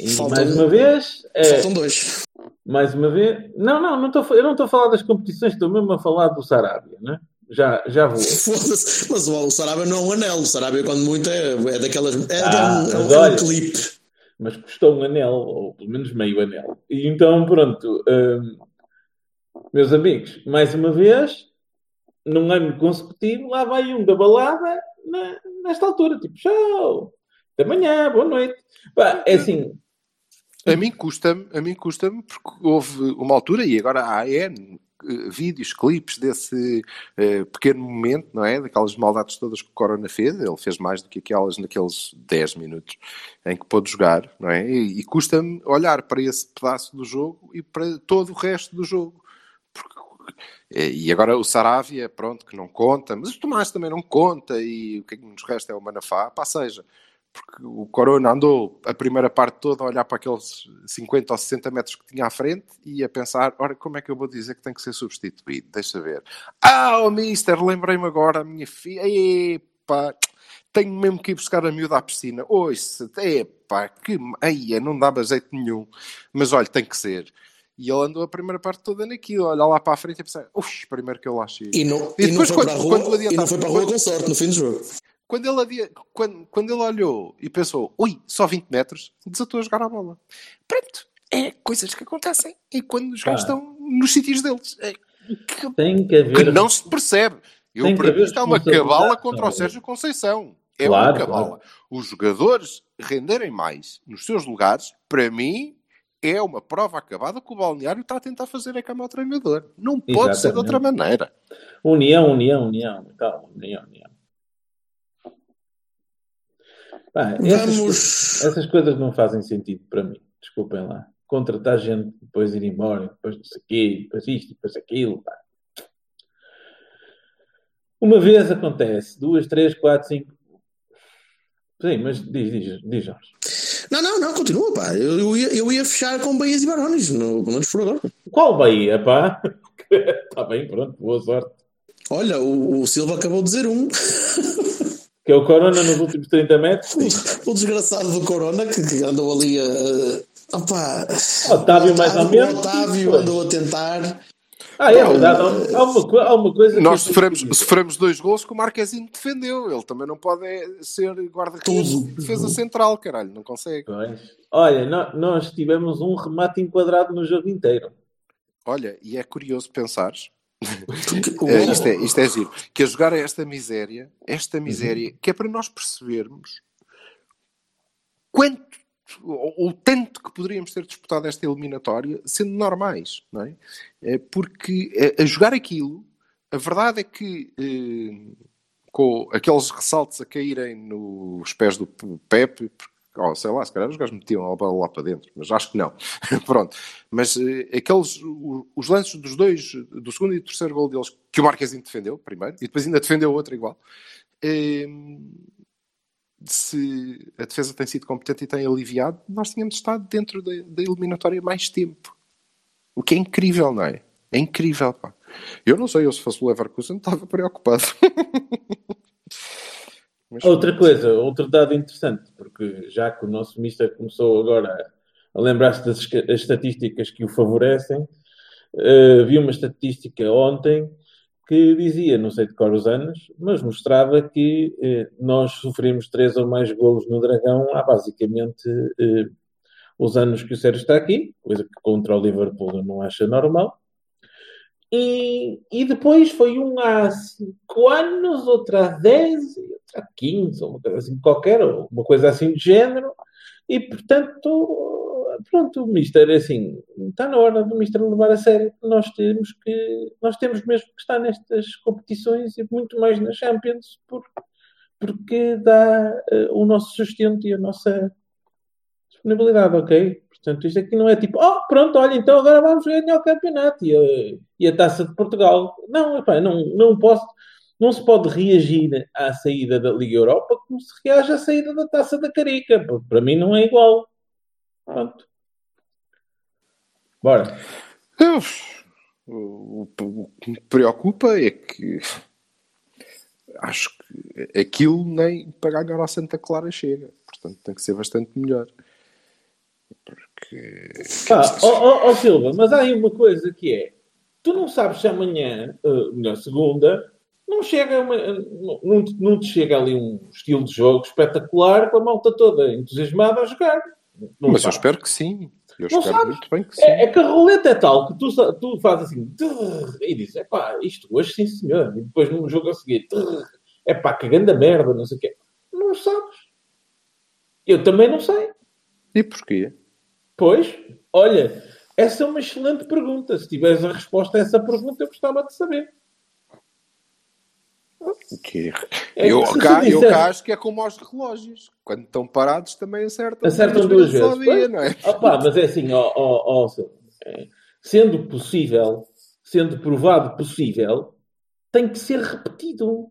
E Faltam- mais uma vez, é, Faltam dois. mais uma vez. Não, não, não estou, eu não estou a falar das competições, estou mesmo a falar do Sarabia, né? Já, já vou. <laughs> Mas o, o Sarabia não é um anel. O Sarabia, quando muito, é, é daquelas. É, Ah, um, é um- é um clipe. mas custou um anel, ou pelo menos meio anel. E então, pronto, hum, meus amigos, mais uma vez, num ano consecutivo, lá vai um da balada na- nesta altura, tipo, tchau, até amanhã, boa noite. Pá, é assim, A mim custa-me, a mim custa-me, porque houve uma altura, e agora há N eh, vídeos, clipes desse eh, pequeno momento, não é? Daquelas maldades todas que o Corona fez, ele fez mais do que aquelas naqueles 10 minutos em que pôde jogar, não é? E, e custa-me olhar para esse pedaço do jogo e para todo o resto do jogo. Eh, e agora o Saravia, pronto, que não conta, mas o Tomás também não conta, e o que é que nos resta é o Manafá, pá, seja porque o Corona andou a primeira parte toda a olhar para aqueles 50 ou 60 metros que tinha à frente e a pensar, ora, como é que eu vou dizer que tem que ser substituído? Deixa ver. Ah, oh, mister, lembrei-me agora, a minha filha, epá, tenho mesmo que ir buscar a miúda à piscina. Ouça, epá, que... Eia, não dava jeito nenhum. Mas olha, tem que ser. E ele andou a primeira parte toda naquilo, olha lá para a frente e pensar, ux, primeiro que eu lá chego. E não, E e não depois foi quando- para a rua, quando adiantava- e não foi para a rua com sorte no fim do jogo. Quando ele, havia, quando, quando ele olhou e pensou, ui, só 20 metros, desatou a jogar a bola. Pronto, é coisas que acontecem e quando os gajos Pá. estão nos sítios deles. É, que, tem que haver. que não se percebe. Eu, Tem que para mim, é uma cabala contra o é? Sérgio Conceição. É Claro, uma cabala. claro. Os jogadores renderem mais nos seus lugares, para mim, é uma prova acabada que o balneário está a tentar fazer a cama ao treinador. Não pode ser de outra maneira. União, união, união tal. União, união. Pá, essas, Vamos. essas coisas não fazem sentido para mim. Desculpem lá. Contratar gente, depois ir embora, depois não sei o quê, depois isto, depois aquilo. Pá. Uma vez acontece, duas, três, quatro, cinco. Sim, mas diz, diz, diz Jorge. Não, não, não, continua, pá. Eu, eu, ia, eu ia fechar com Bahias e Barões, no, for agora. Qual Bahia, pá? Está <laughs> bem, pronto, boa sorte. Olha, o, o Silva acabou de dizer um. Que é o Corona nos últimos 30 metros? <laughs> Sim. o desgraçado do Corona que, que andou ali a. Opá, Otávio, mais ou o menos. Otávio andou a tentar. Ah, é verdade. Há, há uma, há uma coisa Nós sofremos, sofremos dois gols que o Marquezinho defendeu. Ele também não pode é, ser guarda-redes de defesa central, caralho. Não consegue. Pois. Olha, nó- nós tivemos um remate enquadrado no jogo inteiro. Olha, e é curioso pensares. <laughs> É, isto, é, isto é giro. Que a jogar a esta miséria, esta miséria, que é para nós percebermos quanto ou, ou tanto que poderíamos ter disputado esta eliminatória sendo normais, não é? É porque a, a jogar aquilo, a verdade é que eh, com aqueles ressaltos a caírem nos pés do Pepe, ou sei lá, se calhar os gajos metiam a bola lá para dentro, mas acho que não. <laughs> Pronto. Mas eh, aqueles, os lances dos dois, do segundo e do terceiro gol deles, que o Marquezinho defendeu primeiro, e depois ainda defendeu outro igual. eh, se a defesa tem sido competente e tem aliviado, nós tínhamos estado dentro da, da eliminatória mais tempo. O que é incrível, não é? É incrível, pá. Eu não sei, eu se fosse o Leverkusen estava preocupado. <laughs> Mas- Outra coisa, outro dado interessante, porque já que o nosso mister começou agora a lembrar-se das estatísticas que o favorecem, eh, vi uma estatística ontem que dizia, não sei de cor os anos, mas mostrava que eh, nós sofremos três ou mais golos no Dragão há basicamente eh, os anos que o Sérgio está aqui, coisa que contra o Liverpool não acho normal. E, e depois foi um há 5 anos, outro há 10, outro há 15, ou uma coisa assim qualquer, uma coisa assim de género. E, portanto, pronto, o Mister, assim, está na hora do Mister levar a sério. Nós temos que, nós temos mesmo que estar nestas competições e muito mais na Champions, por, porque dá uh, o nosso sustento e a nossa disponibilidade, ok? Portanto, isto aqui não é tipo, oh, pronto, olha, então agora vamos ganhar o campeonato e a, e a taça de Portugal. Não, epá, não, não posso, não se pode reagir à saída da Liga Europa como se reage à saída da taça da Carica, porque para mim não é igual. Pronto. Bora. O, o que me preocupa é que acho que aquilo nem para ganhar a Santa Clara chega. Portanto, tem que ser bastante melhor. Porque. Ah, oh, oh, oh, Silva, mas há aí uma coisa que é: tu não sabes se amanhã, uh, melhor, segunda, não chega uma, não, não te chega ali um estilo de jogo espetacular com a malta toda entusiasmada a jogar. Não mas eu espero que sim. Eu não espero sabes. muito bem que é, sim. É, é, que a roleta é tal que tu, tu fazes assim e dizes, é pá, isto hoje sim senhor. E depois num jogo a seguir, é pá, que grande merda, não sei o quê. Não sabes. Eu também não sei. E porquê? Pois, olha, essa é uma excelente pergunta. Se tiveres a resposta a essa pergunta, eu gostava de saber. Que... É eu, cá, eu cá acho que é como aos relógios. Quando estão parados também acertam. Acertam duas vezes. Dia, não é? Opa, mas é assim, ó, ó, ó, sendo possível, sendo provado possível, tem que ser repetido.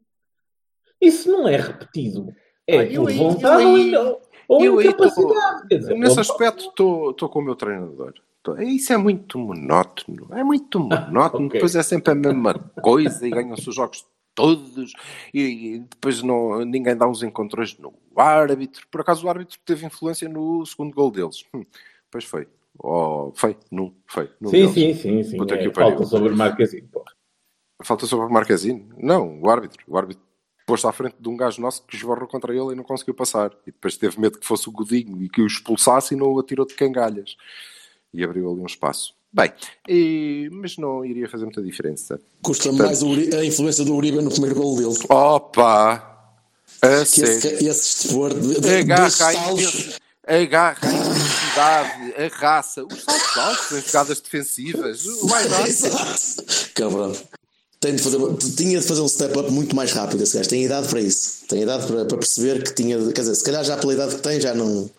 Se não é repetido, é ah, por vontade ou não ou eu incapacidade. Tô, dizer, nesse aspecto estou com o meu treinador. Tô, isso é muito monótono. É muito monótono. <laughs> okay. Depois é sempre a mesma coisa e ganham-se os jogos todos e, e, depois não, ninguém dá uns encontrões no árbitro. Por acaso o árbitro teve influência no segundo gol deles. Hum, pois foi. Oh, foi, não, foi. Sim, sim, sim, sim. É, falta sobre o Marquezine. Falta sobre o Marquezine? Não, o árbitro. O árbitro posto à frente de um gajo nosso que esborrou contra ele e não conseguiu passar. E depois teve medo que fosse o Godinho e que o expulsasse e não o atirou de cangalhas. E abriu ali um espaço. Bem, e... mas não iria fazer muita diferença. Custa Portanto... mais a influência do Uribe no primeiro gol dele. Opa! A que esse, esse estevor de, de, agarra, a agarra a intensidade, a raça, os saltos altos as jogadas defensivas. Vai dar. <laughs> Cabrão tem de fazer, tinha de fazer um step up muito mais rápido esse gajo. Tem idade para isso. Tem idade para, para perceber que tinha. Quer dizer, se calhar já pela idade que tem, já não.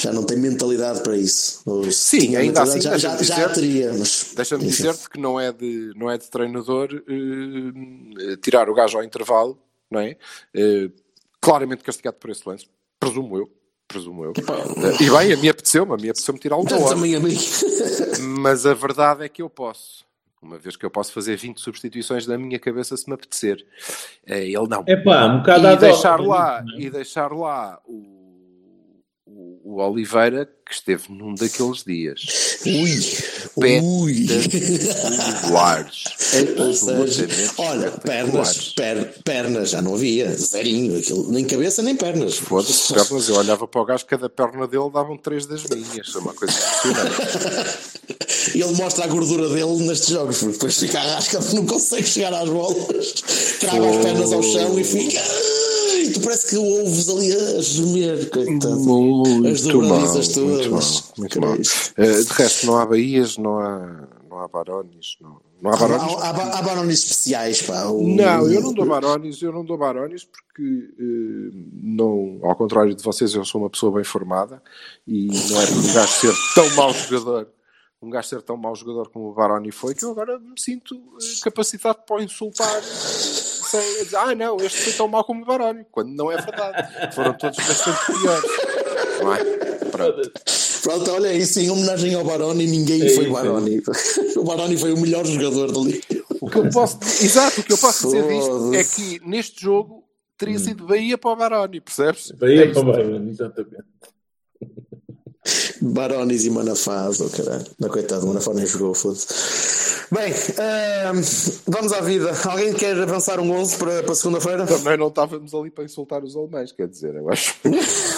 Já não tem mentalidade para isso. Ou Sim, ainda assim, já, já, já teria. Mas, deixa-me dizer-te que não é de, não é de treinador uh, tirar o gajo ao intervalo, não é? Uh, claramente castigado por esse lance, presumo eu presumo eu. Uh, e bem, a minha apeteceu-me, a minha apeteceu-me tirar o <laughs> gol. Mas a verdade é que eu posso uma vez que eu posso fazer 20 substituições na minha cabeça se me apetecer. Eh, ele não. É pá, um bocado e deixar lá E deixar lá o, o, Oliveira, que esteve num daqueles dias. Ui! Ui! Absolutamente Olha, pernas, per, pernas, já não havia, zerinho, aquilo, nem cabeça nem pernas. Foda-se, <laughs> pernas, eu olhava para o gajo, cada perna dele davam três das minhas, é uma coisa impressionante. <laughs> Ele mostra a gordura dele nestes jogos, porque depois fica a rasca, não consegue chegar às bolas, trava as pernas ao chão e fica. E tu parece que ouves ali a gemer, coitado. Muito as dobradiças todas. Muito mal, muito mal. Uh, de resto, não há Bahias, não há, não há Barones, não. Não há barones? Há, há, há barones especiais, pá. O... Não, eu não dou barones, eu não dou barones porque, uh, não, ao contrário de vocês, eu sou uma pessoa bem formada e não é por um gajo ser tão mau jogador um gajo ser tão mau jogador como o Baroni foi, que eu agora me sinto eh, capacitado para insultar sem dizer, ah não, este foi tão mau como o Baroni, quando não é verdade. Foram todos bastante piores. Não é? Pronto. Pronto, olha, isso em homenagem ao Baroni, ninguém é foi isso, Baroni. O Baroni foi o melhor jogador dali. O que eu posso, exato, o que eu posso dizer disto é que neste jogo teria hum. sido Bahia para o Baroni, percebes? Bahia é para o Baroni, exatamente. Barones e Manafás, oh caralho. Não, coitado, Manafá nem jogou, foda-se. Bem, uh, vamos à vida. Alguém quer avançar um 11 para, para segunda-feira? Também não estávamos ali para insultar os alemães, quer dizer, eu acho.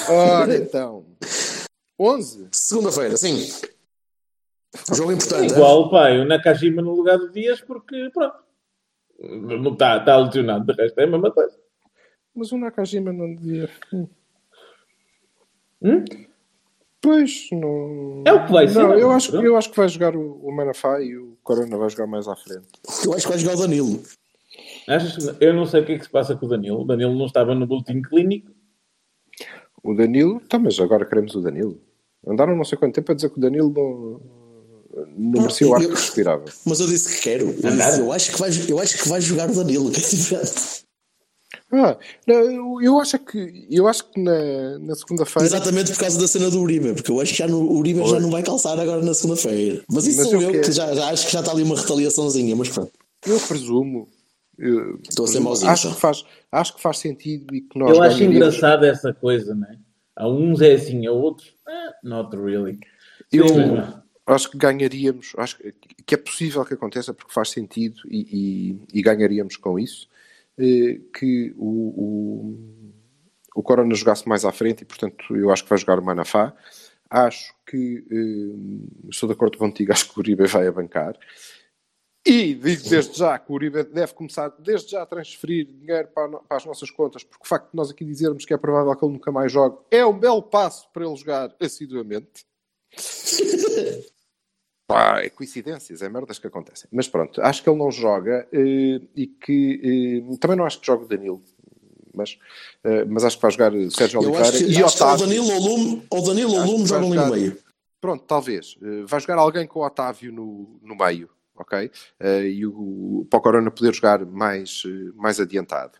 Ora, então. 11? Segunda-feira, sim. Jogo importante. Igual, é? pai, o Nakajima no lugar do Dias, porque pronto. Não está, está lesionado, de resto é a mesma coisa. Mas o Nakajima não devia. Hum? Pois, não. É o que vai ser. Não, eu, acho, eu acho que vai jogar o, o Manafá e o Corona vai jogar mais à frente. Eu acho que vai jogar o Danilo. Achas, eu não sei o que é que se passa com o Danilo. O Danilo não estava no boletim clínico. O Danilo, tá, mas agora queremos o Danilo. Andaram não sei quanto tempo a dizer que o Danilo não, não merecia o ar que respirava. Mas eu disse que quero. Eu, disse, eu, acho que vai, eu acho que vai jogar o Danilo. Ah, não, eu acho que eu acho que na, na segunda-feira. Exatamente por causa da cena do Uribe, porque eu acho que já no, o Uribe já não vai calçar agora na segunda-feira. Mas isso mas sou eu, eu que já, já, acho que já está ali uma retaliaçãozinha, mas pronto. Eu presumo. Eu, Estou a ser mauzinho. Acho que, faz, acho que faz sentido e que nós. Eu acho engraçado essa coisa, não é? A uns é assim, a outros, eh, not really. Eu acho que ganharíamos, acho que é possível que aconteça porque faz sentido e, e, e ganharíamos com isso. Eh, que o, o, o, Corona jogasse mais à frente e, portanto, eu acho que vai jogar o Manafá. Acho que eh, estou de acordo contigo, acho que o Uribe vai abancar. E digo desde já que o Uribe deve começar desde já a transferir dinheiro para, para, as nossas contas, porque o facto de nós aqui dizermos que é provável que ele nunca mais jogue é um belo passo para ele jogar assiduamente. <laughs> Pá, é coincidências, é merdas que acontecem. Mas pronto, acho que ele não joga uh, e que uh, também não acho que jogue o Danilo. Mas, uh, mas acho que vai jogar Sérgio Eu Oliveira que, e Otávio. O Danilo ou Lume, ou Danilo ou Lume jogam ali no meio. Pronto, talvez. vai jogar alguém com o Otávio no, no meio, ok? e o, para o Corona poder jogar mais, mais adiantado.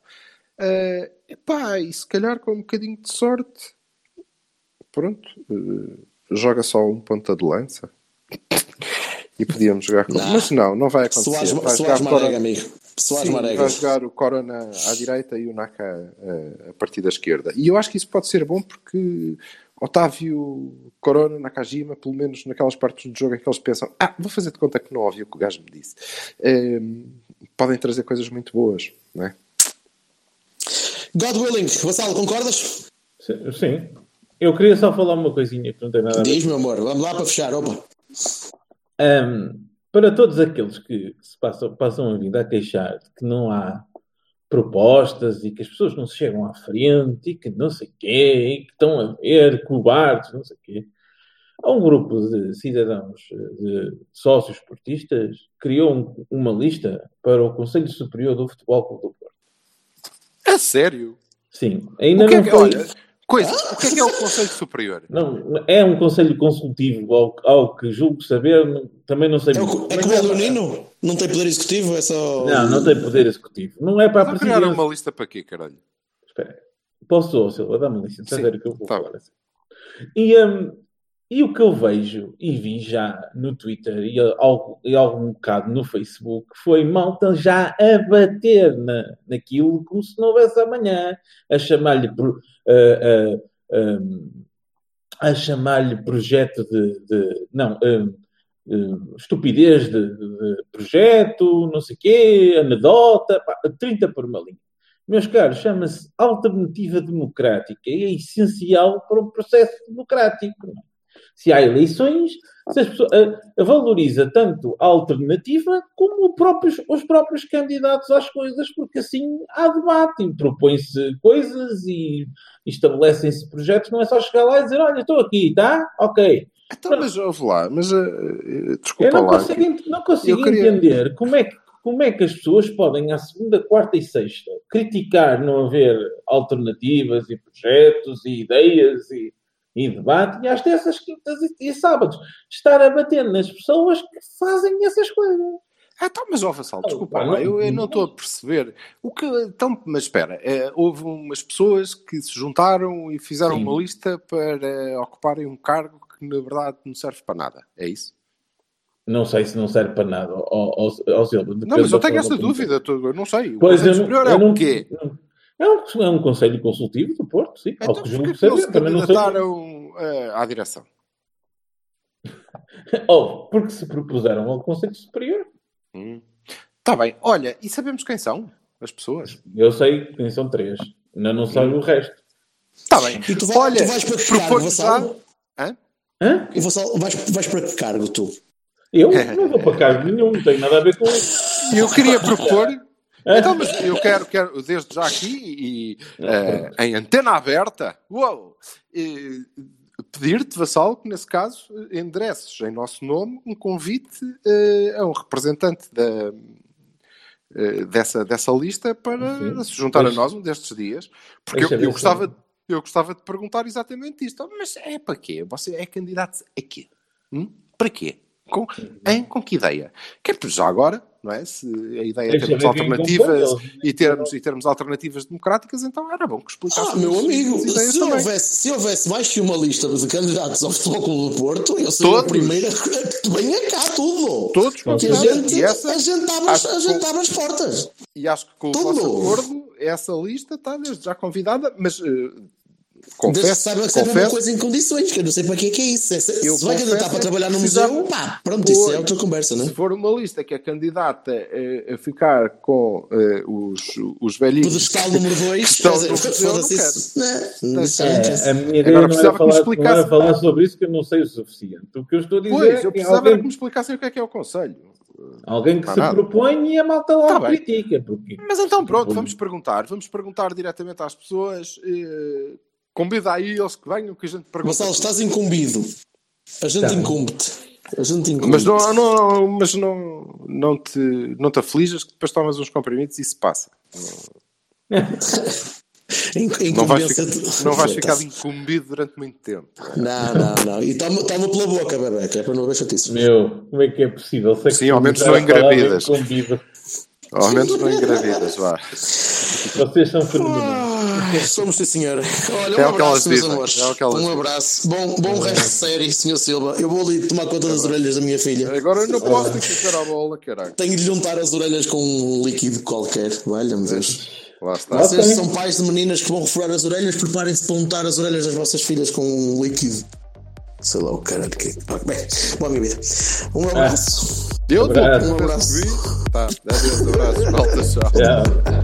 Uh, epá, e se calhar com um bocadinho de sorte, pronto, joga só um ponta de lança e podíamos jogar com. Não. Mas não, não vai acontecer. Soares, vai Soares Marega, Corona... amigo. Soares Sim, Marega. vai jogar o Corona à direita e o Naka a, a partir da esquerda. E eu acho que isso pode ser bom porque Otávio, Corona, Nakajima, pelo menos naquelas partes do jogo em que eles pensam ah, vou fazer de conta que não ouvi o que o gajo me disse. Um, podem trazer coisas muito boas, não é? God willing, Vassalo, concordas? Sim. Eu queria só falar uma coisinha que não tem nada a ver. Diz, meu amor, vamos lá para fechar, opa. Um, para todos aqueles que se passam, passam a vida a queixar de que não há propostas e que as pessoas não se chegam à frente e que não sei quê, e que estão a ver cobardes, não sei quê. Há um grupo de cidadãos, de sócios esportistas, criou um, uma lista para o Conselho Superior do Futebol Clube do Porto. É sério? Sim. Ainda não é, foi... Olha, Coisa, o que é que é o Conselho Superior? Não, é um conselho consultivo, ao, ao que julgo saber, também não sei é, muito. É como o Leonino? Não tem poder executivo? É só... Não, não tem poder executivo. Não é para a presidência. criar uma lista para quê, caralho? Espera Posso, Silva, dá-me licença, Sim, ver o que eu vou tá falar. Assim. E, um, e o que eu vejo e vi já no Twitter e, e algum bocado no Facebook foi malta já a bater na, naquilo como se não houvesse amanhã, a chamar-lhe uh, uh, um, a chamar-lhe projeto de, de não uh, estupidez de, de, projeto, não sei quê, anedota, pá, 30 por uma linha. Meus caros, chama-se alternativa democrática e é essencial para o processo democrático. Se há eleições, se pessoas, a, a valoriza tanto a alternativa como próprios, os próprios candidatos às coisas, porque assim há debate, propõem-se coisas e estabelecem-se projetos, não é só chegar lá e dizer, olha, estou aqui, tá? Ok. Então, mas ouve lá, mas uh, desculpa Eu não lá. Consigo. Não consigo queria... entender como é, que, como é que as pessoas podem, à segunda, quarta e sexta, criticar não haver alternativas e projetos e ideias e e debate, e às terças, quintas e, e sábados estar a bater nas pessoas que fazem essas coisas. Ah, tá, mas ó, Vassal, desculpa oh, lá, eu, eu, não estou a perceber. O que, então, mas espera, é, houve umas pessoas que se juntaram e fizeram Sim. uma lista para ocuparem um cargo que na verdade não serve para nada, é isso? Não sei se não serve para nada, ao, ao, Silva. Não, mas eu tenho essa dúvida, eu não sei. O pois eu, superior eu é não, o quê? Não, é um, é um conselho consultivo do Porto, sim. Então, ao que julgo saber, também não sei. Uh, à direção? <laughs> Ou porque se propuseram ao Conselho Superior. Está hum. Tá bem. Olha, e sabemos quem são as pessoas? Eu sei quem são três. Ainda não sei hum. o resto. Está bem. E tu, vai, Olha, tu vais para que cargo, Vassal? Hã? Hã? E Vassal, vais, vais para que cargo, tu? Eu <laughs> não vou para cargo nenhum, não tenho nada a ver com isso. Eu queria propor então, mas eu quero, quero desde já aqui e uh, em antena aberta, uou, uh, pedir-te, Vassal, que nesse caso endereces em nosso nome um convite uh, a um representante da, dessa, dessa lista para Sim. se juntar Deixa. a nós um destes dias, porque eu, eu, gostava, eu gostava de perguntar exatamente isto. Mas é para quê? Você é candidato a quê? Hum? Para quê? Com, em, com que ideia? Que é já agora não é? Se a ideia é termos alternativas e termos, e termos alternativas democráticas, então era bom que explicasse. Ah, meu amigo, se houvesse, se houvesse mais que uma lista de candidatos ao Futebol Clube do Porto, eu seria a primeira que venha cá tudo. Todos, Porque a gente, essa, a gente abre, a gente abre as portas. E acho que com o vosso acordo, essa lista está desde já convidada, mas uh, Confesso, saiba que confesso, uma coisa em condições, que eu não sei para que é que é isso. Se, se vai candidatar para trabalhar no museu, pá, pronto, for, isso é outra conversa, não é? Se for uma lista que é candidata a, a ficar com uh, os, os velhinhos. Pedestal número 2, foda-se isso. Não, não, é, a minha ideia Agora, não, era falar, não era falar sobre isso que eu não sei o suficiente. O que eu estou a dizer pois, é eu precisava alguém... que me explicassem o que é que é o Conselho. Alguém que se nada. propõe e a malta lá tá critica. Porque... Mas então pronto, vamos perguntar. Vamos perguntar diretamente às pessoas. Uh, Convida aí eles que venham que a gente pergunta. Marcelo, estás incumbido. A gente tá. incumbe-te. A gente incumbe mas não, não, mas não, não, te, não te aflijas que depois tomas uns comprimidos e isso passa. <laughs> não vais ficar, não vais ficar incumbido durante muito tempo. Não, não, não. E toma, toma pela boca, que é para não haver chatice. Meu, como é que é possível? Sei Sim, ao menos não engravidas. Ao menos não engravidas, vá. Vocês são fenomenais. <laughs> Somos sim, senhora. Olha, é um abraço, meus amores. É um abraço. Bom, bom resto de série, senhor Silva. Eu vou ali tomar conta das orelhas da minha filha. Agora eu não posso ter que ficar a bola, caralho. Tenho de juntar as orelhas com um líquido qualquer. Valha-me Deus. Lá está. Vocês são pais de meninas que vão refurar as orelhas, preparem-se para untar as orelhas das vossas filhas com um líquido. Sei lá o caralho que. Bem, boa minha vida. Um abraço. Deu, um abraço. Um abraço. Tá, adeus, abraço. Volta, tchau.